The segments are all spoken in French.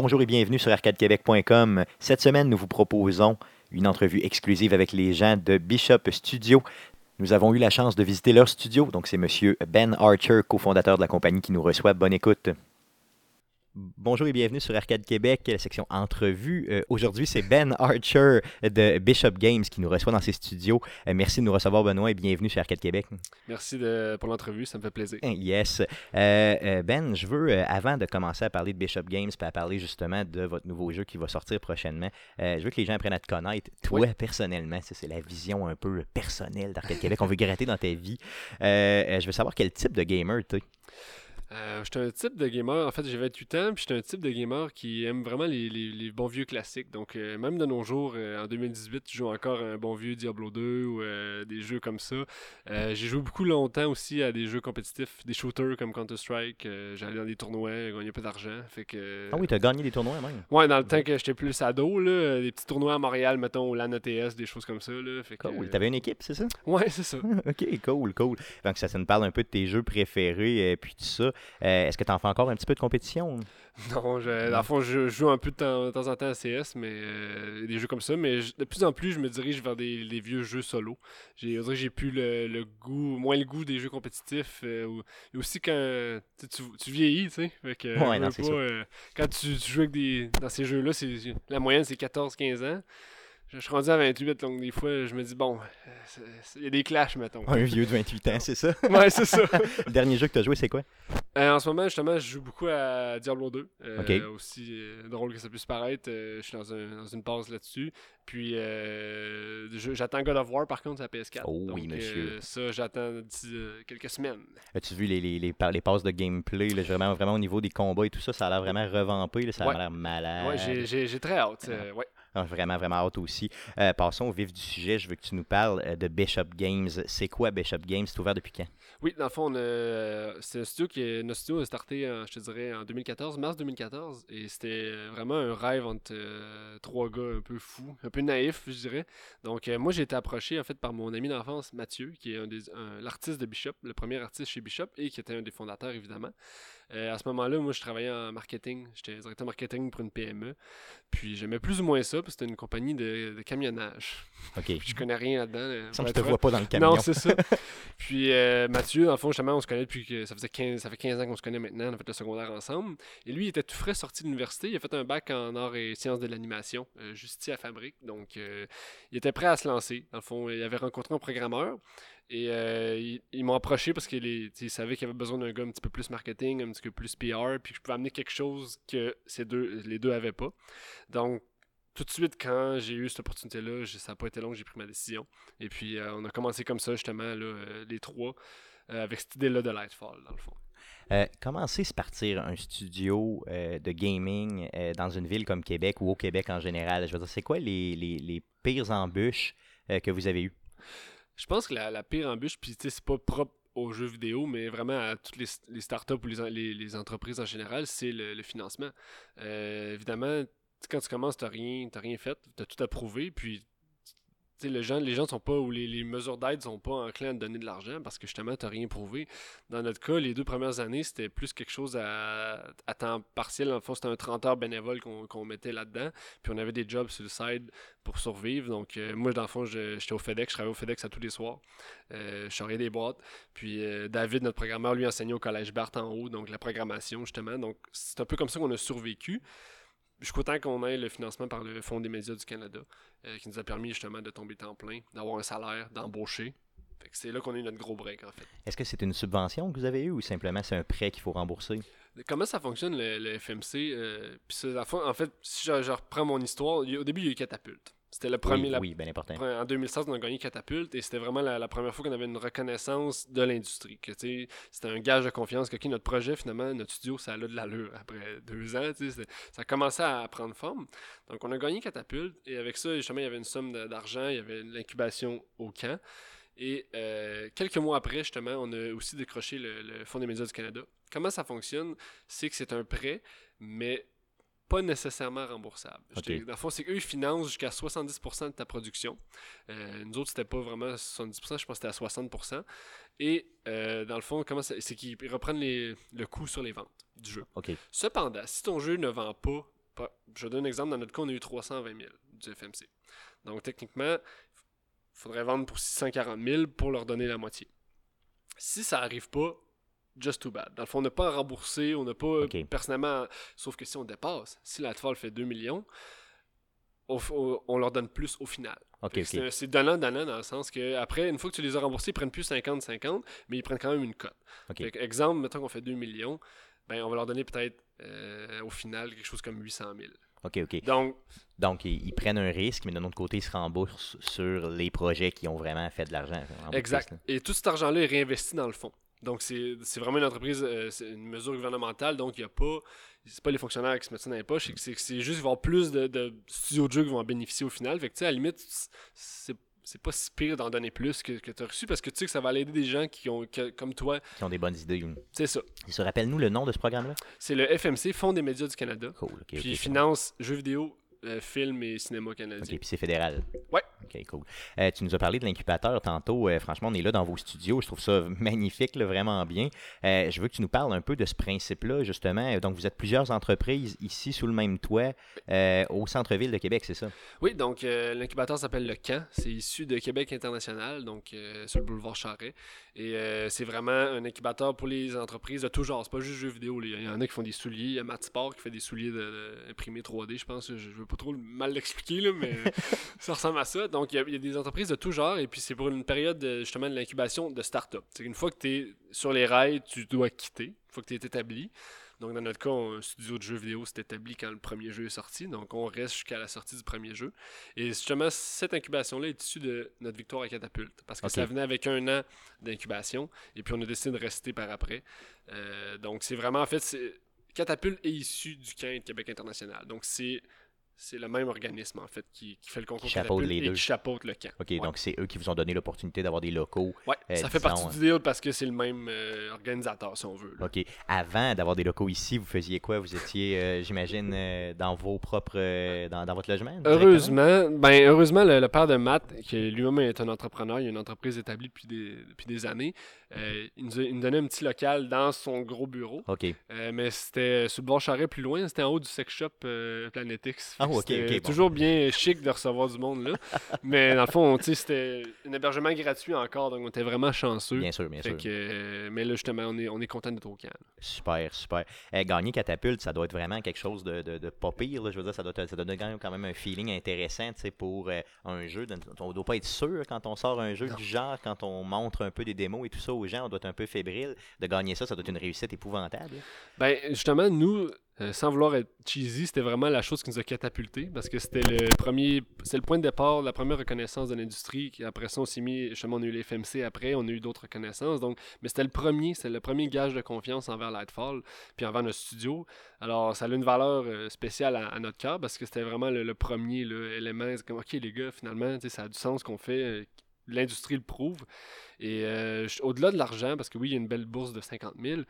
Bonjour et bienvenue sur arcadequebec.com. Cette semaine, nous vous proposons une entrevue exclusive avec les gens de Bishop Studio. Nous avons eu la chance de visiter leur studio, donc c'est Monsieur Ben Archer, cofondateur de la compagnie, qui nous reçoit. Bonne écoute. Bonjour et bienvenue sur Arcade Québec, la section entrevue. Euh, Aujourd'hui, c'est Ben Archer de Bishop Games qui nous reçoit dans ses studios. Euh, merci de nous recevoir, Benoît, et bienvenue sur Arcade Québec. Merci de, pour l'entrevue, ça me fait plaisir. Yes. Euh, ben, je veux, avant de commencer à parler de Bishop Games, à parler justement de votre nouveau jeu qui va sortir prochainement, je veux que les gens apprennent à te connaître. Toi, Oui. personnellement, c'est la vision un peu personnelle d'Arcade Québec. On veut gratter dans ta vie. Je veux savoir quel type de gamer tu es. Euh, j'étais un type de gamer, en fait j'ai 28 ans, puis j'étais un type de gamer qui aime vraiment les, les- les bons vieux classiques. Donc euh, même de nos jours, euh, en 2018, je joue encore un bon vieux Diablo 2 ou des jeux comme ça. J'ai joué beaucoup longtemps aussi à des jeux compétitifs, des shooters comme Counter-Strike. J'allais dans des tournois, gagner pas d'argent. Fait que... Ah oui, tu as gagné des tournois même. Ouais, dans le temps que j'étais plus ado, là, des petits tournois à Montréal, mettons, au LAN ETS, des choses comme ça. Là, fait que, Cool. T'avais une équipe, c'est ça? Ouais, c'est ça. ok, cool, cool. Donc, ça, ça nous parle un peu de tes jeux préférés, et puis tout ça. Euh, Est-ce que tu en fais encore un petit peu de compétition? Non, je, dans le fond, je, joue un peu de temps, de temps en temps à CS, mais euh, des jeux comme ça. Mais je- de plus en plus, je me dirige vers des, des vieux jeux solo. J'ai, j'ai plus le, le goût, moins le goût des jeux compétitifs. euh, et aussi quand tu, vieillis, tu sais. Ouais, quand tu, tu joues avec des, dans ces jeux-là, c'est, la moyenne c'est 14-15 ans. Je, suis rendu à 28, donc des fois, je me dis, bon, euh, il y a des clashs, mettons. Un vieux de 28 ans, c'est ça? ouais, c'est ça. Le dernier jeu que tu as joué, c'est quoi? Euh, en ce moment, justement, je joue beaucoup à Diablo 2. Euh. Aussi euh, drôle que ça puisse paraître, je suis dans, un- dans une pause là-dessus. Puis, j'attends God of War, par contre, à PS4. Oh oui, Donc, monsieur. euh, ça, j'attends d'ici quelques semaines. As-tu vu les, les, les, les passes de gameplay? Là, vraiment, vraiment au niveau des combats et tout ça, ça a l'air vraiment revampé. là, ça a Ouais. l'air malade. Ouais, j'ai- très hâte. euh, ouais. Vraiment, vraiment hâte aussi. Euh, passons au vif du sujet. Je veux que tu nous parles euh, de Bishop Games. C'est quoi Bishop Games? C'est ouvert depuis quand? Oui, dans le fond, euh, c'est un studio qui notre studio a starté, en, je te dirais, en 2014, mars 2014, et c'était euh, vraiment un rêve entre euh, trois gars un peu fous, un peu naïfs, je dirais. Donc, euh, moi, j'ai été approché, en fait, par mon ami d'enfance, Mathieu, qui est un des, l'artiste de Bishop, le premier artiste chez Bishop, et qui était un des fondateurs, évidemment. Euh, à ce moment-là, moi, je travaillais en marketing, j'étais directeur marketing pour une PME, puis j'aimais plus ou moins ça, parce que c'était une compagnie de, de camionnage. OK. Puis je connais rien là-dedans. euh, Ça, je te vois pas dans le camion. Non, c'est ça. Puis euh, Mathieu, le fond, justement, on se connaît depuis que ça faisait 15, ça fait 15 ans qu'on se connaît maintenant. On a fait le secondaire ensemble. Et lui, il était tout frais sorti de l'université. Il a fait un bac en arts et sciences de l'animation, euh, juste ici à Fabrique. Donc, il était prêt à se lancer. Dans le fond, il avait rencontré un programmeur. Et euh, ils, m'ont approché parce qu'ils savaient qu'il y avait besoin d'un gars un petit peu plus marketing, un petit peu plus PR, puis que je pouvais amener quelque chose que ces deux, les deux avaient pas. Donc, tout de suite, quand j'ai eu cette opportunité-là, ça n'a pas été long, j'ai pris ma décision. Et puis, euh, on a commencé comme ça, justement, là, euh, les trois, avec cette idée-là de Lightfall, dans le fond. Euh, comment c'est se partir un studio de gaming dans une ville comme Québec ou au Québec en général? Je veux dire, c'est quoi les, pires embûches que vous avez eues? Je pense que la, pire embûche, puis c'est pas propre aux jeux vidéo, mais vraiment à toutes les, startups ou les, en- les, les entreprises en général, c'est le, financement. Euh, évidemment, quand tu commences, tu rien, rien fait, tu as tout approuvé, puis gens les gens sont pas ou les, mesures d'aide sont pas enclins à te donner de l'argent parce que justement tu n'as rien prouvé. Dans notre cas, les deux premières années, c'était plus quelque chose à, temps partiel. En c'était un 30 heures bénévole qu'on mettait là-dedans. Puis on avait des jobs sur le side pour survivre. Donc euh, moi, dans le fond, j'étais au FedEx, je travaillais au FedEx à tous les soirs. Euh, je charriais des boîtes. Puis euh, David, notre programmeur, lui enseignait au collège Barthes en haut, donc la programmation justement. Donc c'est un peu comme ça qu'on a survécu. Je suis content qu'on ait le financement par le Fonds des médias du Canada, euh, qui nous a permis justement de tomber temps plein, d'avoir un salaire, d'embaucher. C'est là qu'on a eu notre gros break en fait. Est-ce que c'est une subvention que vous avez eue ou simplement c'est un prêt qu'il faut rembourser? Comment ça fonctionne le, le FMC euh, ça, en fait, si je, je reprends mon histoire, au début il y a eu Catapulte. C'était le premier, oui, la- oui, bien important. En 2016, on a gagné Catapulte et c'était vraiment la, la première fois qu'on avait une reconnaissance de l'industrie. C'était un gage de confiance que notre projet, finalement, notre studio, ça a de l'allure après deux ans. Ça commençait à prendre forme. Donc, on a gagné Catapulte et avec ça, justement, il y avait une somme d'argent, il y avait l'incubation au camp. Et euh, quelques mois après, justement, on a aussi décroché le, le Fonds des médias du Canada. Comment ça fonctionne? C'est que c'est un prêt, mais pas nécessairement remboursable. Dans le fond, c'est qu'eux, ils financent jusqu'à 70% de ta production. Euh, nous autres, c'était pas vraiment 70%, je pense que c'était à 60%. Et euh, dans le fond, comment ça- c'est qu'ils reprennent les- le coût sur les ventes du jeu. Cependant, si ton jeu ne vend pas je donne un exemple, dans notre cas, on a eu 320 000 du FMC. Donc, techniquement, il faudrait vendre pour 640 000 pour leur donner la moitié. Si ça n'arrive pas, just too bad. Dans le fond, on n'a pas à rembourser, on n'a pas personnellement. Sauf que si on dépasse, si la fait 2 millions, on leur donne plus au final. c'est donnant-donnant dans le sens que après, une fois que tu les as remboursés, ils prennent plus 50-50, mais ils prennent quand même une cote. exemple, mettons qu'on fait 2 millions, ben, on va leur donner peut-être euh, au final quelque chose comme 800 000. OK, OK. Donc, Donc ils, prennent un risque, mais d'un autre côté, ils se remboursent sur les projets qui ont vraiment fait de l'argent. Exact. Et tout cet argent-là est réinvesti dans le fond. Donc, c'est vraiment une entreprise, euh, c'est une mesure gouvernementale, donc il n'y a pas. C'est pas les fonctionnaires qui se mettent ça dans les poches, c'est juste qu'il va y avoir plus de, studios de jeux qui vont en bénéficier au final. Fait que, tu sais, à la limite, c'est c'est pas si pire d'en donner plus que, que tu as reçu parce que tu sais que ça va aider des gens qui ont, comme toi. Qui ont des bonnes idées. C'est ça. Et se rappelle-nous le nom de ce programme-là? C'est le FMC, Fonds des médias du Canada. Cool. puis finance jeux vidéo, euh, film et cinéma canadien. OK, puis c'est fédéral. Ouais. OK, cool. Euh, tu nous as parlé de l'incubateur tantôt. Euh, franchement, on est là dans vos studios. Je trouve ça magnifique, vraiment bien. je veux que tu nous parles un peu de ce principe-là, justement. Donc, vous êtes plusieurs entreprises ici sous le même toit au centre-ville de Québec, c'est ça? Oui, donc l'incubateur s'appelle Le Camp. C'est issu de Québec International, donc sur le boulevard Charret. Et c'est vraiment un incubateur pour les entreprises de tout genre. C'est pas juste jeux vidéo. Il y en a qui font des souliers. Il y a Matt Sport qui fait des souliers de, imprimés 3D, je pense. Je veux pas trop mal l'expliquer, mais ça ressemble à ça. Donc, il y, a des entreprises de tout genre, et puis c'est pour une période justement de l'incubation de start-up. Une fois que tu es sur les rails, tu dois quitter. Une fois que tu es établi. Donc, dans notre cas, un studio de jeux vidéo s'est établi quand le premier jeu est sorti. Donc, on reste jusqu'à la sortie du premier jeu. Et justement, cette incubation-là est issue de notre victoire à Catapulte. Parce que ça venait avec un an d'incubation. Et puis, on a décidé de rester par après. Euh, donc, c'est vraiment, en fait, Catapulte est issu du camp Québec International. Donc, c'est c'est le même organisme, en fait, qui, fait le concours qui chapeaute les et qui chapeaute le camp. OK, donc c'est eux qui vous ont donné l'opportunité d'avoir des locaux. Oui, euh, ça fait partie du deal parce que c'est le même euh, organisateur, si on veut. OK. Avant d'avoir des locaux ici, vous faisiez quoi? Vous étiez, euh, j'imagine, dans vos propres... Dans, votre logement? Heureusement, ben, heureusement le, père de Matt, qui lui-même est un entrepreneur, il a une entreprise établie depuis des, depuis des années, il, nous donnait un petit local dans son gros bureau. OK. mais c'était sur le bord Charret plus loin, c'était en haut du sex shop Planetix. Ah, c'est toujours bien chic de recevoir du monde là. mais dans le fond, c'était un hébergement gratuit encore, donc on était vraiment chanceux. Bien sûr, bien sûr. Euh, mais là, justement, on est, on est content d'être au camp. Super, super. Eh, gagner catapulte, ça doit être vraiment quelque chose de, de, pas pire. Je veux dire, ça, doit, ça donne quand même un feeling intéressant pour euh, un jeu. On ne doit pas être sûr quand on sort un jeu du genre, quand on montre un peu des démos et tout ça aux gens, on doit être un peu fébrile. De gagner ça, ça doit être une réussite épouvantable. Ben, justement, nous, euh, sans vouloir être cheesy, c'était vraiment la chose qui nous a catapulté parce que c'était le premier, c'est le point de départ, la première reconnaissance de l'industrie. Après ça, on s'est mis, justement, on a eu les FMC après, on a eu d'autres reconnaissances. Donc, mais c'était le premier, c'est le premier gage de confiance envers Lightfall, puis envers notre studio. Alors, ça a une valeur euh, spéciale à, notre cœur parce que c'était vraiment le, premier élément. C'est comme, ok, les gars, finalement, ça a du sens qu'on fait. Euh, l'industrie le prouve. Et au-delà de l'argent, parce que oui, il y a une belle bourse de 50 000,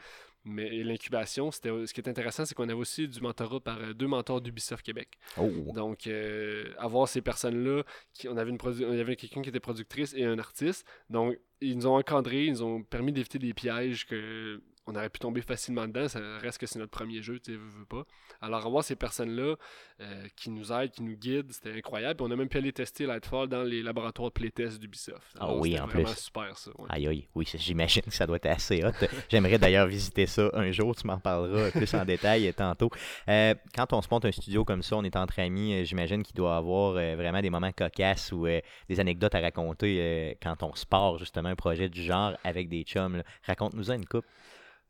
mais l'incubation, c'était ce qui est intéressant, c'est qu'on avait aussi du mentorat par euh, deux mentors d'Ubisoft Québec. Oh. Donc, euh, avoir ces personnes-là, on avait, une on avait quelqu'un qui était productrice et un artiste. Donc, ils nous ont encadrés, ils nous ont permis d'éviter des pièges que on aurait pu tomber facilement dedans. Ça reste que c'est notre premier jeu, tu sais, veux, pas. Alors, avoir ces personnes-là euh, qui nous aident, qui nous guident, c'était incroyable. Puis on a même pu aller tester Lightfall dans les laboratoires de playtest d'Ubisoft. Ah oui, en plus. super, ça. Aïe, aïe. Oui, j'imagine que ça doit être assez hot. J'aimerais d'ailleurs visiter ça un jour. Tu m'en parleras plus en détail tantôt. Euh, quand on se monte un studio comme ça, on est entre amis, euh, j'imagine qu'il doit y avoir vraiment des moments cocasses ou des anecdotes à raconter quand on se part justement un projet du genre avec des chums. Raconte-nous une coupe.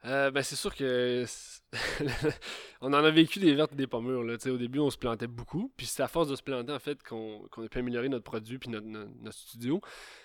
Euh, ben c'est sûr que on en a vécu des vertes et des pommures. Là. au début, on se plantait beaucoup. Puis c'est à force de se planter en fait qu'on a pu améliorer notre produit puis notre, notre, studio.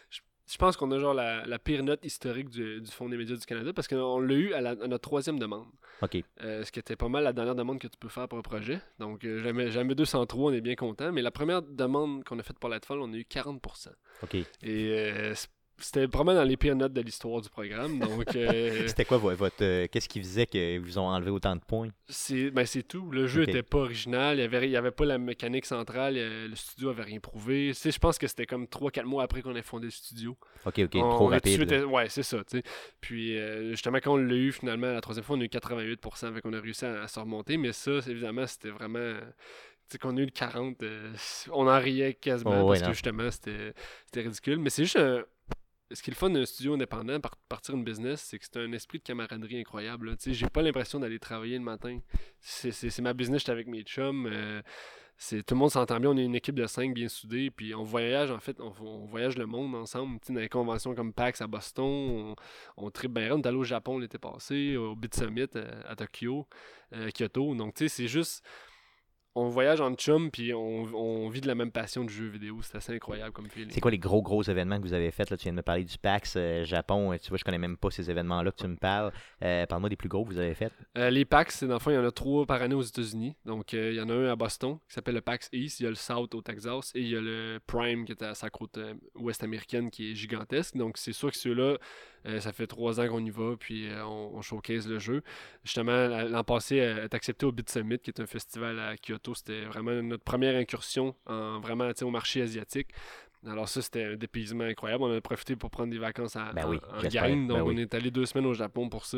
Je, pense qu'on a genre la, pire note historique du, du Fonds des médias du Canada parce qu'on l'a eu à, notre troisième demande. OK. Euh, ce qui était pas mal la dernière demande que tu peux faire pour un projet. Donc euh, jamais, jamais 203, on est bien content. Mais la première demande qu'on a faite pour Lightfall, on a eu 40%. OK. Et c'était probablement dans les pires notes de l'histoire du programme. Donc, euh, C'était quoi vo- votre. euh, Qu'est-ce qui faisait que vous ont enlevé autant de points? C'est ben, c'est tout. Le jeu Ok. était pas original. Il y avait, il y avait pas la mécanique centrale. euh, Le studio avait rien prouvé. Tu sais, je pense que c'était comme 3-4 mois après qu'on ait fondé le studio. Ok, ok, On- trop on rapide. ouais, c'est ça. tu sais. Puis euh, justement, quand on l'a eu finalement, la troisième fois, on a eu 88%, fait qu'on a réussi à, à se remonter. Mais ça, c'est- évidemment, c'était vraiment. Tu sais, qu'on a eu le 40, euh, on en riait quasiment Oh, parce que justement, c'était c'était ridicule. Mais c'est juste un. Ce qui est le fun d'un studio indépendant, par partir une business, c'est que c'est un esprit de camaraderie incroyable. Tu sais, J'ai pas l'impression d'aller travailler le matin. C'est ma business, j'étais avec mes chums. euh, c'est tout le monde s'entend bien, on est une équipe de cinq bien soudée, puis on voyage en fait, on, voyage le monde ensemble, tu sais, dans les conventions comme PAX à Boston, on, on tripe bien on est allé au Japon l'été passé, au Bit Summit euh, à, Tokyo, euh, Kyoto, donc tu sais, c'est juste, on voyage en chum, puis on, on vit de la même passion du jeu vidéo, c'est assez incroyable comme feeling. C'est quoi les gros, gros événements que vous avez faits? Là? Tu viens de me parler du PAX euh, Japon. euh, Tu vois, je connais même pas ces événements-là que tu me parles. Euh, Parle-moi des plus gros que vous avez faits. Euh, les PAX, dans le fond, il y en a trois par année aux États-Unis. Donc, il y en a un à Boston qui s'appelle le PAX East, il y a le South au Texas et il y a le Prime qui est à sa côte ouest américaine qui est gigantesque. Donc, c'est sûr que ceux-là, euh, ça fait trois ans qu'on y va, puis euh, on, on showcase le jeu. Justement, la- l'an passé, elle est accepté au Bit Summit, qui est un festival à Kyoto. C'était vraiment notre première incursion en vraiment au marché asiatique. Alors ça, c'était un dépaysement incroyable. On a profité pour prendre des vacances à, Ben oui, en, en gang. Donc, Ben oui. on est allé deux semaines au Japon pour ça.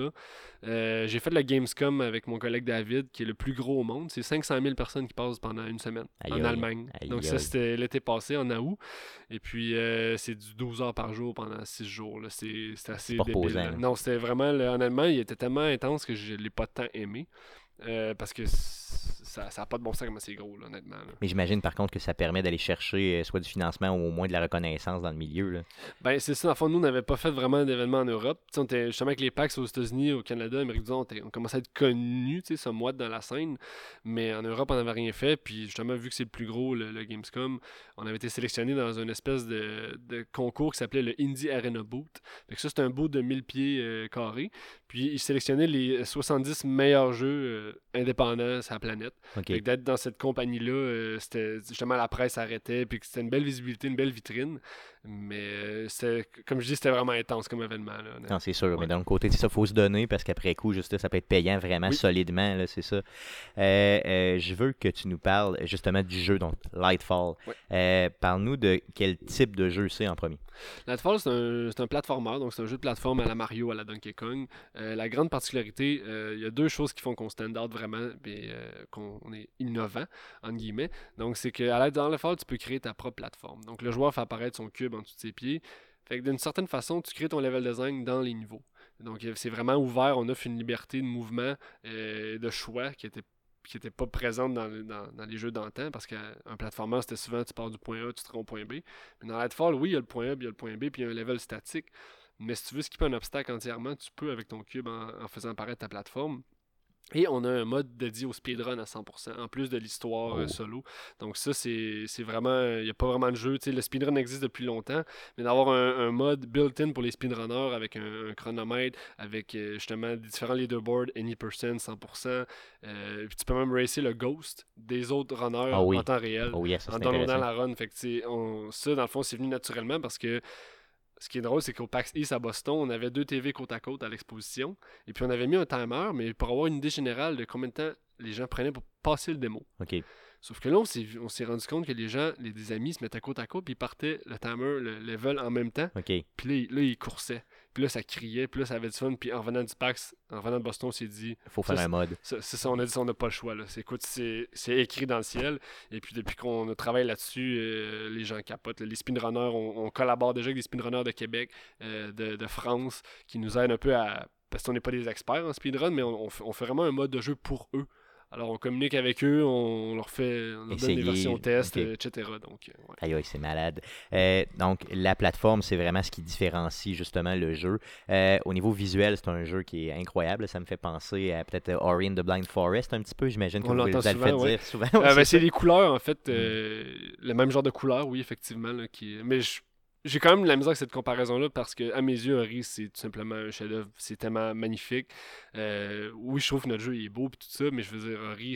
Euh, j'ai fait le Gamescom avec mon collègue David, qui est le plus gros au monde. C'est 500 000 personnes qui passent pendant une semaine Aïe, en aïe. Allemagne. Aïe, Donc ça, c'était l'été passé, en août. Et puis, euh, c'est du 12 heures par jour pendant 6 jours. C'est assez débile. Non, c'était vraiment... là, honnêtement, il était tellement intense que je l'ai pas tant aimé. Euh, parce que ça n'a pas de bon sens comment c'est gros, là, honnêtement. là. Mais j'imagine par contre que ça permet d'aller chercher euh, soit du financement ou au moins de la reconnaissance dans le milieu. Là. Ben, c'est ça. En fond, nous, on n'avait pas fait vraiment d'événements en Europe. On était justement avec les PAX aux États-Unis, au Canada, Amérique du Nord, on, commençait à être connus, tu sais, somewhat dans la scène. Mais en Europe, on n'avait rien fait. Puis justement, vu que c'est le plus gros, le, le Gamescom, on avait été sélectionné dans une espèce de, de concours qui s'appelait le Indie Arena Boot. Fait que ça, c'est un boot de 1000 pieds euh, carrés. Puis ils sélectionnaient les 70 meilleurs jeux euh, indépendants sur la planète. D'être dans cette compagnie-là, euh, c'était justement la presse arrêtait, puis c'était une belle visibilité, une belle vitrine. Mais euh, c'était, comme je dis, c'était vraiment intense comme événement. Là. Non, c'est sûr. Ouais. Mais d'un côté, ça, faut se donner parce qu'après coup, juste, ça peut être payant vraiment Oui. solidement, là, c'est ça. Euh, euh, je veux que tu nous parles justement du jeu, donc Lightfall. Euh, Parle-nous de quel type de jeu c'est en premier. Lightfall, c'est un, c'est un platformer, donc c'est un jeu de plateforme à la Mario, à la Donkey Kong. La grande particularité, il y a deux choses qui font qu'on stand out vraiment, et qu'on on est innovant, entre guillemets. Donc, c'est qu'à l'aide dans Lightfall, tu peux créer ta propre plateforme. Donc, le joueur fait apparaître son cube en dessous de ses pieds. Fait que d'une certaine façon, tu crées ton level design dans les niveaux. Donc, euh, c'est vraiment ouvert. On offre une liberté de mouvement, euh, de choix qui était qui n'était pas présente dans, dans- les jeux d'antan, parce qu'un platformer, c'était souvent tu pars du point A, tu te rends au point B. Mais dans Lightfall, oui, il y a le point A, puis il y a le point B, puis il y a un level statique. Mais si tu veux skipper un obstacle entièrement, tu peux avec ton cube en faisant apparaître ta plateforme. Et on a un mode dédié au speedrun à 100%, en plus de l'histoire euh, Oh. solo. Donc ça, c'est vraiment... Il n'y a pas vraiment de jeu. Tu sais, le speedrun existe depuis longtemps, mais d'avoir un, un mode built-in pour les speedrunners avec un, un chronomètre, avec euh, justement différents leaderboards, any percent, 100%. euh, puis tu peux même racer le ghost des autres runners Ah oui. en temps réel Oh yes, ça, en downloadant la run. Fait que, on- ça, dans le fond, c'est venu naturellement parce que ce qui est drôle, c'est qu'au PAX East à Boston, on avait deux TV côte à côte à l'exposition. Et puis on avait mis un timer, mais pour avoir une idée générale de combien de temps les gens prenaient pour passer le démo. OK. Sauf que là, on s'est, rendu compte que les gens, les, des amis, se mettaient côte à côte, puis ils partaient le timer, le level en même temps. OK. Puis là, là, ils coursaient. Puis là, ça criait, puis là, ça avait du fun. Puis en revenant du PAX, en revenant de Boston, on s'est dit, faut faire un mode. c'est ça, on a dit ça, on n'a pas le choix. Là. C'est, écoute, c'est, c'est écrit dans le ciel. Et puis depuis qu'on travaille là-dessus, euh, les gens capotent. là. Les speedrunners, on, on collabore déjà avec des speedrunners de Québec, euh, de, de France, qui nous aident un peu à. Parce qu'on n'est pas des experts en speedrun, mais on, on fait, on fait vraiment un mode de jeu pour eux. Alors on communique avec eux, on leur fait on leur donne des versions test, euh, etc. Donc, euh, ouais. Aïe, aïe, c'est malade. Euh, donc, la plateforme, c'est vraiment ce qui différencie justement le jeu. Euh, au niveau visuel, c'est un jeu qui est incroyable. Ça me fait penser à peut-être Ori and the Blind Forest un petit peu. J'imagine que On vous l'entend le souvent, ouais. dire souvent. Euh, ben, c'est les couleurs, en fait. euh, le même genre de couleurs, oui, effectivement. là, qui... Mais je- j'ai quand même de la misère avec cette comparaison-là parce que, à mes yeux, Ori, c'est tout simplement un chef-d'œuvre. C'est tellement magnifique. Euh, oui, je trouve que notre jeu il est beau et tout ça, mais je veux dire, Ori,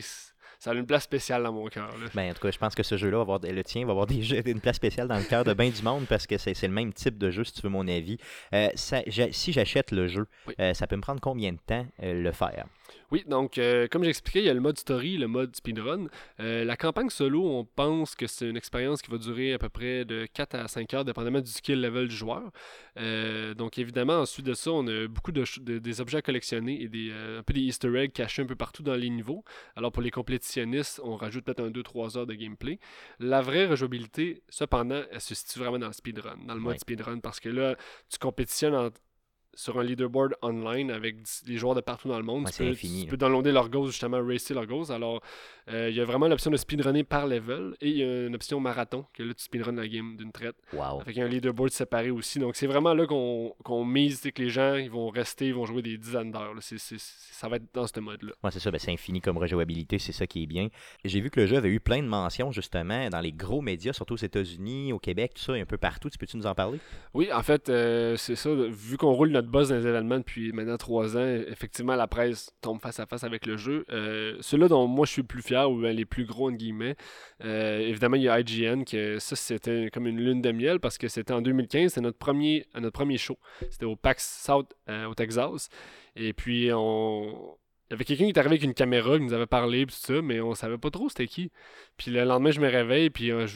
ça a une place spéciale dans mon cœur. Ben, en tout cas, je pense que ce jeu-là, va avoir, le tien, va avoir des jeux, une place spéciale dans le cœur de bien du monde parce que c'est le même type de jeu, si tu veux mon avis. Euh, ça, si j'achète le jeu, euh, ça peut me prendre combien de temps le faire? Oui, donc euh, comme j'expliquais, il y a le mode story, le mode speedrun. Euh, la campagne solo, on pense que c'est une expérience qui va durer à peu près de 4 à 5 heures, dépendamment du skill level du joueur. Euh, donc évidemment, ensuite de ça, on a beaucoup de, des objets à collectionner et des, un peu des easter eggs cachés un peu partout dans les niveaux. Alors pour les complétitionnistes, on rajoute peut-être un 2-3 heures de gameplay. La vraie rejouabilité, cependant, elle se situe vraiment dans le speedrun, dans le mode speedrun, parce que là, tu compétitionnes en sur un leaderboard online avec les joueurs de partout dans le monde. c'est infini, tu peux downloader leur goals, justement, racer leur goals. Alors, euh, il y a vraiment l'option de speedrunner par level et il y a une option marathon, que là, tu speedrun la game d'une traite. Wow. Avec un leaderboard séparé aussi. Donc, c'est vraiment là qu'on mise que les gens ils vont rester, ils vont jouer des dizaines d'heures. Ça va être dans ce mode-là. Ouais, c'est ça. Ben, c'est infini comme rejouabilité, c'est ça qui est bien. J'ai vu que le jeu avait eu plein de mentions, justement, dans les gros médias, surtout aux États-Unis, au Québec, tout ça, et un peu partout. Tu peux-tu nous en parler? Oui, en fait, euh, c'est ça. Vu qu'on roule notre buzz dans les événements depuis maintenant trois ans, effectivement, la presse tombe face à face avec le jeu. Euh, Ceux-là dont moi je suis le plus fier, ou les plus gros, entre guillemets, euh, évidemment, il y a IGN, que ça, c'était comme une lune de miel parce que c'était en 2015, c'était notre premier, notre premier show. C'était au PAX South, euh, au Texas. Et puis, on, il y avait quelqu'un qui est arrivé avec une caméra, qui nous avait parlé, tout ça, mais on savait pas trop c'était qui. Puis le lendemain, je me réveille, puis euh,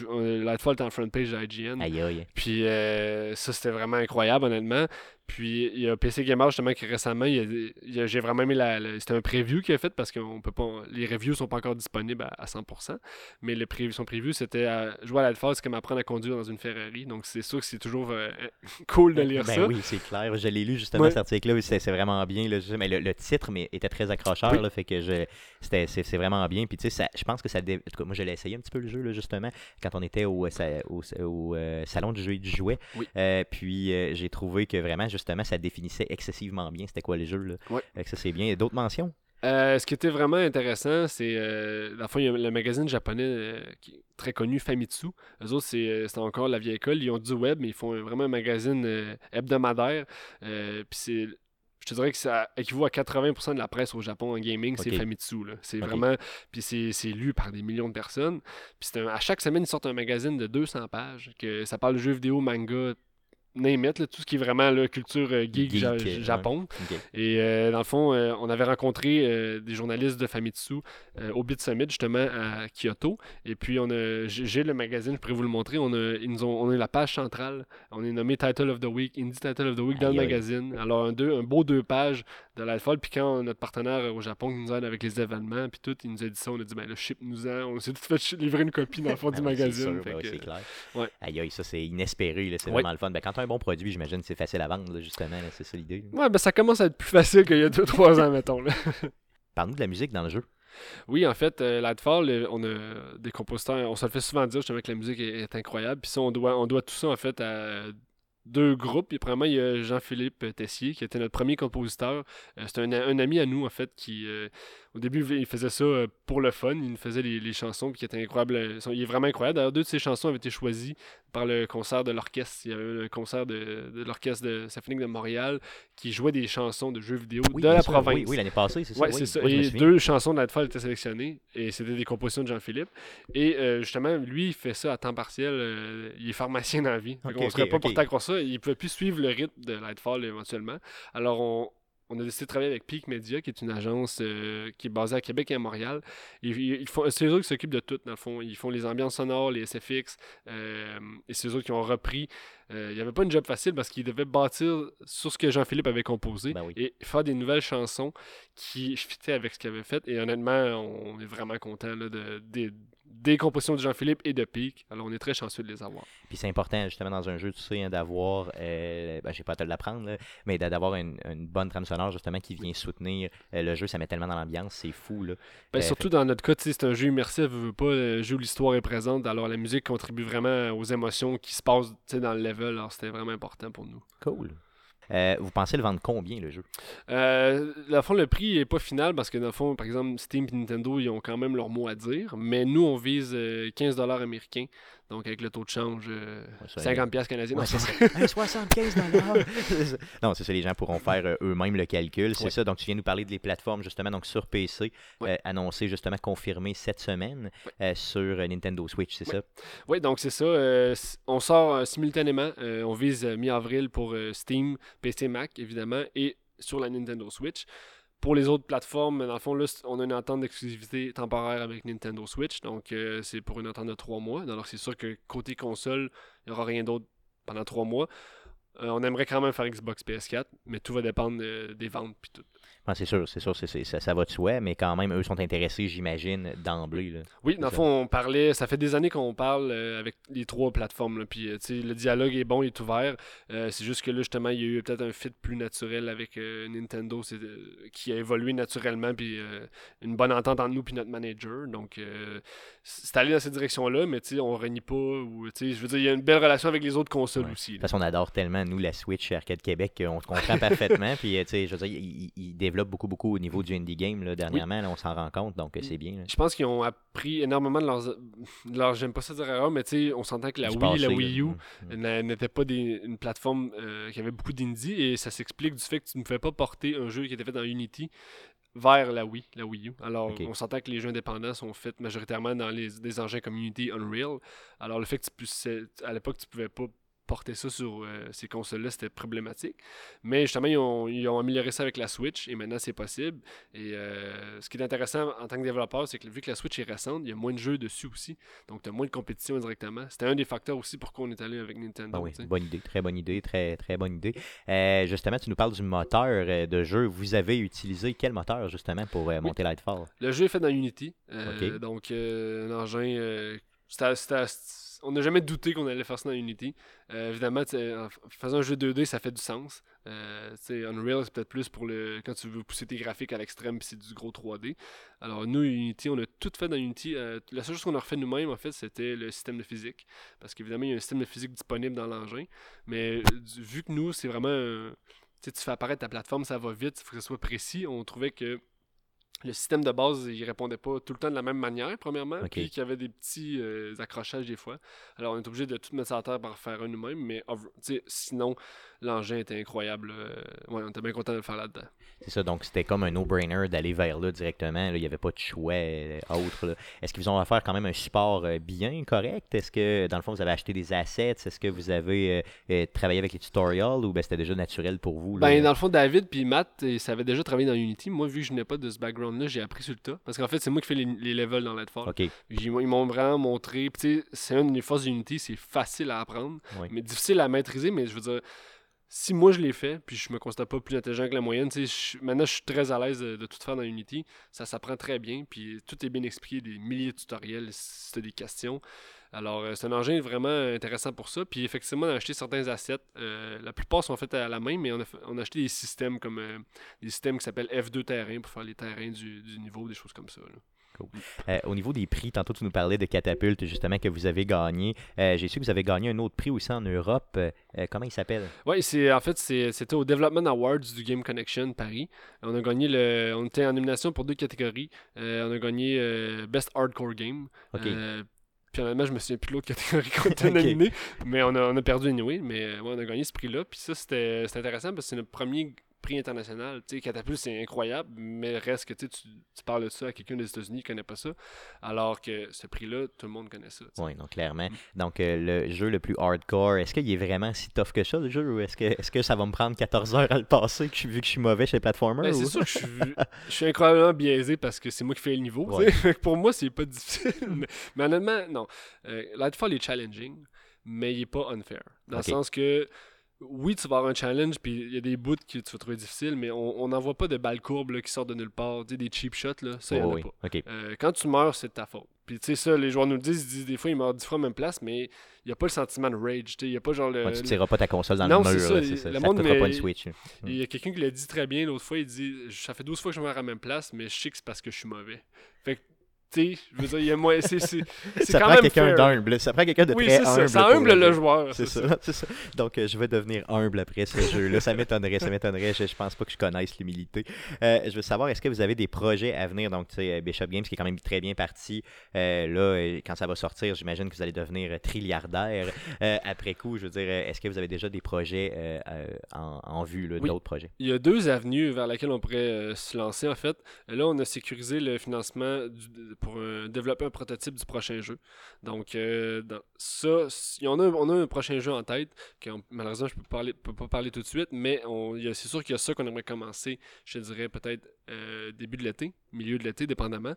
la fois, était en front page d'IGN. Aïe aïe. Puis euh, ça, c'était vraiment incroyable, honnêtement. Puis il y a PC Gamer justement qui récemment, j'ai vraiment aimé la. c'était un preview qu'il a fait parce que peut pas. Les reviews sont pas encore disponibles à, 100%. Mais le preview, son preview, c'était jouer à l'Alpha, c'est comme apprendre à conduire dans une Ferrari. Donc c'est sûr que c'est toujours euh, cool de lire ben ça. Oui, c'est clair. Je l'ai lu justement cet article-là. C'est, vraiment bien. mais le, titre mais, était très accrocheur. Là, fait que je, c'est, vraiment bien. Puis tu sais, je pense que ça. En tout cas, moi, je l'ai essayé un petit peu le jeu, là, justement, quand on était au, au, au, euh, salon du jeu et du jouet. Euh, puis j'ai trouvé que vraiment, justement, ça définissait excessivement bien c'était quoi les jeux. Là. Ouais. ça, c'est bien. D'autres mentions? Euh, ce qui était vraiment intéressant, c'est. Euh, la fois, il y a le magazine japonais euh, qui est très connu, Famitsu. Eux autres, c'est encore la vieille école. Ils ont du web, mais ils font vraiment un magazine hebdomadaire. Puis c'est je te dirais que ça équivaut à 80% de la presse au Japon en gaming, c'est Famitsu. C'est vraiment. Puis c'est lu par des millions de personnes. Puis à chaque semaine, ils sortent un magazine de 200 pages. que Ça parle de jeux vidéo, manga, name it, tout ce qui est vraiment la culture euh, geek, Japon. Et euh, dans le fond, euh, on avait rencontré des journalistes de Famitsu au Bit Summit, justement, à Kyoto. Et puis, on a, j'ai le magazine, je pourrais vous le montrer. On a, ils nous ont, on a la page centrale. On est nommé Title of the Week, Indie Title of the Week dans le magazine. Alors, un, deux, un beau deux pages de l'Alpha. Puis quand notre partenaire au Japon nous aide avec les événements, puis tout, il nous a dit ça. On a dit, ben le ship nous a. On s'est tout fait livrer une copie dans le fond du ben magazine. Ben c'est clair. Aïe, aïe, ça, c'est inespéré. C'est vraiment le fun. Ben, quand un bon produit, j'imagine c'est facile à vendre, justement. C'est ça l'idée. Ouais, ben ça commence à être plus facile qu'il y a 2-3 ans, mettons. Parle-nous de la musique dans le jeu. Oui, en fait, euh, Lightfall, on a des compositeurs, on se le fait souvent dire justement que la musique est, incroyable. Puis ça, on doit, on doit tout ça en fait à deux groupes. Et premièrement, il y a Jean-Philippe Tessier, qui était notre premier compositeur. Euh, c'est un, un, ami à nous, en fait, qui, euh, au début, il faisait ça euh, pour le fun. Il nous faisait les, chansons, puis qui étaient incroyables. Il est vraiment incroyable. D'ailleurs, deux de ses chansons avaient été choisies par le concert de l'orchestre. Il y avait un concert de, de l'orchestre de symphonique de Montréal qui jouait des chansons de jeux vidéo de la province. Oui, l'année passée, c'est ça. Oui, c'est ça. et deux chansons de Nightfall étaient sélectionnées, et c'était des compositions de Jean-Philippe. Et euh, justement, lui, il fait ça à temps partiel. Euh, il est pharmacien dans la vie. on ne serait pas porté à croire ça. Il ne pouvait plus suivre le rythme de Nightfall éventuellement. Alors, on, on a décidé de travailler avec Peak Media, qui est une agence euh, qui est basée à Québec et à Montréal. Ils, font, c'est eux qui s'occupent de tout, dans le fond. Ils font les ambiances sonores, les SFX, euh, et c'est eux qui ont repris. Euh, il n'y avait pas une job facile parce qu'ils devaient bâtir sur ce que Jean-Philippe avait composé ben et faire des nouvelles chansons qui fitaient avec ce qu'il avait fait. Et honnêtement, on est vraiment content de, de, des compositions de Jean-Philippe et de Peak. Alors, on est très chanceux de les avoir. Puis c'est important, justement, dans un jeu, tu sais, hein, d'avoir, euh, ben, je sais pas à te l'apprendre, mais d'avoir une, bonne trame sonore, justement, qui vient soutenir euh, le jeu. Ça met tellement dans l'ambiance, c'est fou. Là. Ben, euh, surtout dans notre cas, c'est un jeu immersif, veut pas, un jeu où l'histoire est présente. Alors, la musique contribue vraiment aux émotions qui se passent dans le level. Alors, c'était vraiment important pour nous. Cool. Euh, vous pensez le vendre combien le jeu? Euh, fond, le prix n'est pas final parce que par exemple, Steam et Nintendo, ils ont quand même leur mot à dire. Mais nous, on vise 15$ euh, américains. Donc, avec le taux de change, 50$ pièces canadiens. Ouais, 75 Non, c'est ça, les gens pourront faire eux-mêmes le calcul. C'est ça. Donc, tu viens nous parler de les plateformes, justement, donc sur PC, annoncé, justement, confirmé cette semaine sur Nintendo Switch, c'est ça? Oui, donc c'est ça. on sort simultanément. on vise mi-avril pour Steam, PC, Mac, évidemment, et sur la Nintendo Switch. Pour les autres plateformes, dans le fond, là, on a une entente d'exclusivité temporaire avec Nintendo Switch, donc euh, c'est pour une entente de trois mois. Alors c'est sûr que côté console, il n'y aura rien d'autre pendant trois mois. Euh, on aimerait quand même faire Xbox PS4, mais tout va dépendre des ventes puis tout c'est sûr, c'est sûr, ça, ça, va de soi, mais quand même, eux sont intéressés, j'imagine, d'emblée. Oui, dans le fond, on parlait, ça fait des années qu'on parle euh, avec les trois plateformes, puis euh, le dialogue est bon, il est ouvert. Euh, c'est juste que là, justement, il y a eu peut-être un fit plus naturel avec Nintendo qui a évolué naturellement, puis une bonne entente entre nous puis notre manager. Donc, c'est allé dans cette direction-là, mais on renie pas. Ou, je veux dire, il y a une belle relation avec les autres consoles aussi. De toute façon, on adore tellement, nous, la Switch Arcade Québec, qu'on se comprend parfaitement, puis je veux dire, ils il développe beaucoup, beaucoup au niveau du indie game là, dernièrement. on s'en rend compte, donc euh, c'est bien. Je pense qu'ils ont appris énormément de leurs. J'aime pas ça dire erreur, mais on s'entend que la Wii la Wii U mm. n'était pas une plateforme euh, qui avait beaucoup d'indie et ça s'explique du fait que tu ne pouvais pas porter un jeu qui était fait dans Unity vers la Wii, la Wii U. Alors, on s'entend que les jeux indépendants sont faits majoritairement dans les, des engins comme Unity, Unreal. Alors, le fait que tu puisses, à l'époque, tu pouvais pas porter ça sur euh, ces consoles-là, c'était problématique. Mais justement, ils ont, amélioré ça avec la Switch et maintenant c'est possible. Et euh, ce qui est intéressant en tant que développeur, c'est que vu que la Switch est récente, il y a moins de jeux dessus aussi. Donc tu as moins de compétition directement. C'était un des facteurs aussi pourquoi on est allé avec Nintendo. Ah oui, bonne idée, très bonne idée, très, très bonne idée. Euh, justement, tu nous parles du moteur de jeu. Vous avez utilisé quel moteur justement pour monter Lightfall Le jeu est fait dans Unity. Donc un engin. c'était on n'a jamais douté qu'on allait faire ça dans Unity. Euh, évidemment, en faisant un jeu 2D, ça fait du sens. Euh, Unreal, c'est peut-être plus pour le quand tu veux pousser tes graphiques à l'extrême puis c'est du gros 3D. Alors, nous, Unity, on a tout fait dans Unity. Euh, la seule chose qu'on a refait nous-mêmes, en fait, c'était le système de physique. Parce qu'évidemment, il y a un système de physique disponible dans l'engin. Mais vu que nous, c'est vraiment. tu fais apparaître ta plateforme, ça va vite, il faut que ce soit précis. On trouvait que le système de base, il répondait pas tout le temps de la même manière, premièrement, puis qu'il y avait des petits euh, accrochages des fois. Alors, on est obligé de tout mettre sur la terre pour faire un nous-mêmes, mais sinon, l'engin était incroyable. Euh, ouais, on était bien content de le faire là-dedans. C'est ça, donc c'était comme un no-brainer d'aller vers là directement. il n'y avait pas de choix euh, autre. Est-ce qu'ils ont offert quand même un support bien correct? Est-ce que, dans le fond, vous avez acheté des assets? Est-ce que vous avez travaillé avec les tutorials ou ben, c'était déjà naturel pour vous? Ben, dans le fond, David puis Matt, ils savaient déjà travailler dans Unity. Moi, vu que je n'ai pas de ce background là j'ai appris sur le tas. Parce qu'en fait, c'est moi qui fais les, levels dans Lightfall. Okay. Ils m'ont vraiment montré. C'est une des forces d'Unity, c'est facile à apprendre, mais difficile à maîtriser. Mais je veux dire, si moi je l'ai fait, puis je me constate pas plus intelligent que la moyenne, maintenant je suis très à l'aise de, tout faire dans Unity. Ça s'apprend très bien, puis tout est bien expliqué, des milliers de tutoriels si tu as des questions. Alors, euh, c'est un engin vraiment intéressant pour ça. Puis, effectivement, on a acheté certains assets. Euh, la plupart sont faits à la main, mais on a, acheté des systèmes comme euh, des systèmes qui s'appellent F2 terrain pour faire les terrains du, niveau, des choses comme ça. au niveau des prix, tantôt tu nous parlais de Catapulte, justement, que vous avez gagné. J'ai su que vous avez gagné un autre prix aussi en Europe. comment il s'appelle? Oui, en fait, c'était au Development Awards du Game Connection Paris. On a gagné le. On était en nomination pour deux catégories. on a gagné Best Hardcore Game. Puis honnêtement, je me souviens plus de l'autre catégorie qu'on était nominé. Mais on a, on a perdu anyway. Mais ouais, on a gagné ce prix-là. Puis ça, c'était intéressant parce que c'est notre premier prix international. Tu sais, Catapulte, c'est incroyable, mais reste que tu, tu parles de ça à quelqu'un des États-Unis qui connaît pas ça, alors que ce prix-là, tout le monde connaît ça. Oui, donc clairement. Mm. Donc, euh, le jeu le plus hardcore, est-ce qu'il est vraiment si tough que ça, le jeu, ou est-ce que, est que ça va me prendre 14 heures à le passer, que je, vu que je suis mauvais chez Platformer? Ben, c'est sûr que je suis, je suis, incroyablement biaisé parce que c'est moi qui fais le niveau. Pour moi, c'est pas difficile. mais, honnêtement, non. Euh, Lightfall est challenging, mais il est pas unfair. Dans le sens que oui, tu vas avoir un challenge, puis il y a des bouts que tu vas trouver difficiles, mais on n'en voit pas de balles courbes qui sortent de nulle part, des cheap shots, là, ça, il en a pas. Euh, quand tu meurs, c'est de ta faute. Puis tu sais, ça, les joueurs nous le disent, ils disent des fois, ils meurent dix fois à même place, mais il n'y a pas le sentiment de rage, il n'y a pas genre le... tu ne tireras pas ta console dans le mur, c'est ça, ça, monde, pas une Switch. Il y a quelqu'un qui l'a dit très bien l'autre fois, il dit, ça fait 12 fois que je meurs à la même place, mais je sais que c'est parce que je suis mauvais. Fait que tu sais, je veux dire, il y a moins. C'est, c'est, c'est Ça quand prend même quelqu'un d'humble. Ça prend quelqu'un de Oui, très c'est ça. humble. Ça pour humble le joueur. C'est ça, c'est ça. Donc, euh, je vais devenir humble après ce jeu-là. Ça m'étonnerait, ça m'étonnerait. Je, je pense pas que je connaisse l'humilité. Euh, je veux savoir, est-ce que vous avez des projets à venir? Donc, tu sais, euh, Bishop Games qui est quand même très bien parti. Euh, là, quand ça va sortir, j'imagine que vous allez devenir trilliardaire. Après coup, je veux dire, est-ce que vous avez déjà des projets en, en vue, là, Oui. d'autres projets? Il y a deux avenues vers lesquelles on pourrait se lancer en fait. Là, on a sécurisé le financement du- pour euh, développer un prototype du prochain jeu. Donc, euh, dans ça, on a, on a un prochain jeu en tête que on- malheureusement je peux, parler, peux pas parler tout de suite, mais c'est sûr qu'il y a ça qu'on aimerait commencer, je dirais peut-être euh, début de l'été, milieu de l'été, dépendamment.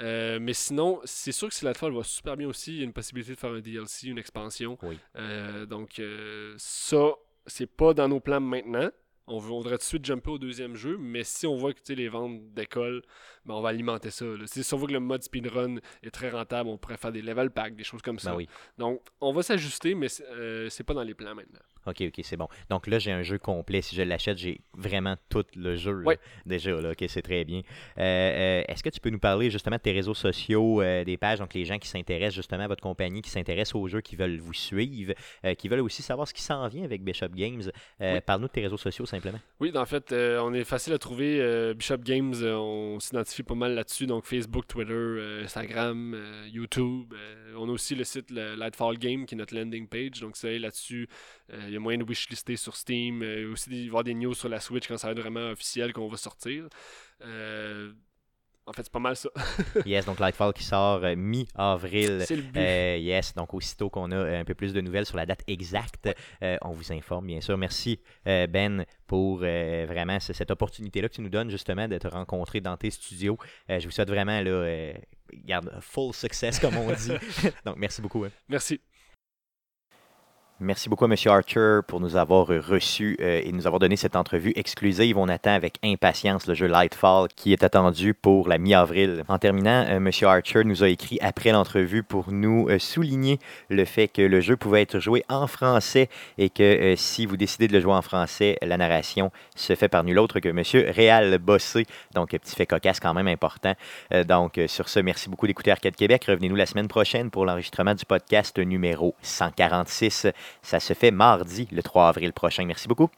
Euh, mais sinon, c'est sûr que si Lightfall va super bien aussi, il y a une possibilité de faire un DLC, une expansion. Oui. Euh, donc, ça, c'est pas dans nos plans maintenant. On, voudrait tout de suite jumper au deuxième jeu, mais si on voit que tu sais, les ventes décollent, ben, on va alimenter ça. là. Si on voit que le mode speedrun est très rentable, on pourrait faire des level packs, des choses comme ça. Ben oui. Donc, on va s'ajuster, mais c'est euh, c'est pas dans les plans maintenant. Ok, ok, c'est bon. Donc là, j'ai un jeu complet. Si je l'achète, j'ai vraiment tout le jeu. là, Ouais. déjà, là, ok, c'est très bien. Euh, euh, Est-ce que tu peux nous parler justement de tes réseaux sociaux, euh, des pages, donc les gens qui s'intéressent justement à votre compagnie, qui s'intéressent aux jeux, qui veulent vous suivre, qui veulent aussi savoir ce qui s'en vient avec Bishop Games? Oui. Parle-nous de tes réseaux sociaux simplement. Oui, en fait, on est facile à trouver. Bishop Games, on s'identifie pas mal là-dessus. Donc, Facebook, Twitter, Instagram, YouTube. on a aussi le site le Lightfall Game, qui est notre landing page. Donc, c'est là-dessus. Il y a moyen de wishlister sur Steam. euh, aussi, il va y avoir des news sur la Switch quand ça va être vraiment officiel qu'on va sortir. Euh, en fait, c'est pas mal ça. yes, donc Lightfall qui sort euh, mi-avril. c'est le but. Euh, yes, donc aussitôt qu'on a euh, un peu plus de nouvelles sur la date exacte, on vous informe, bien sûr. Merci, Ben, pour vraiment cette opportunité-là que tu nous donnes, justement, de te rencontrer dans tes studios. Je vous souhaite vraiment, là, garde, full success, comme on dit. donc, merci beaucoup. hein. Merci. Merci beaucoup à M. Archer pour nous avoir reçus euh, et nous avoir donné cette entrevue exclusive. On attend avec impatience le jeu Lightfall qui est attendu pour la mi-avril. En terminant, euh, M. Archer nous a écrit après l'entrevue pour nous euh, souligner le fait que le jeu pouvait être joué en français et que si vous décidez de le jouer en français, la narration se fait par nul autre que M. Réal Bossé. Donc, petit fait cocasse quand même important. Donc, sur ce, merci beaucoup d'écouter Arcade Québec. Revenez-nous la semaine prochaine pour l'enregistrement du podcast numéro 146. Ça se fait mardi, le 3 avril prochain. Merci beaucoup.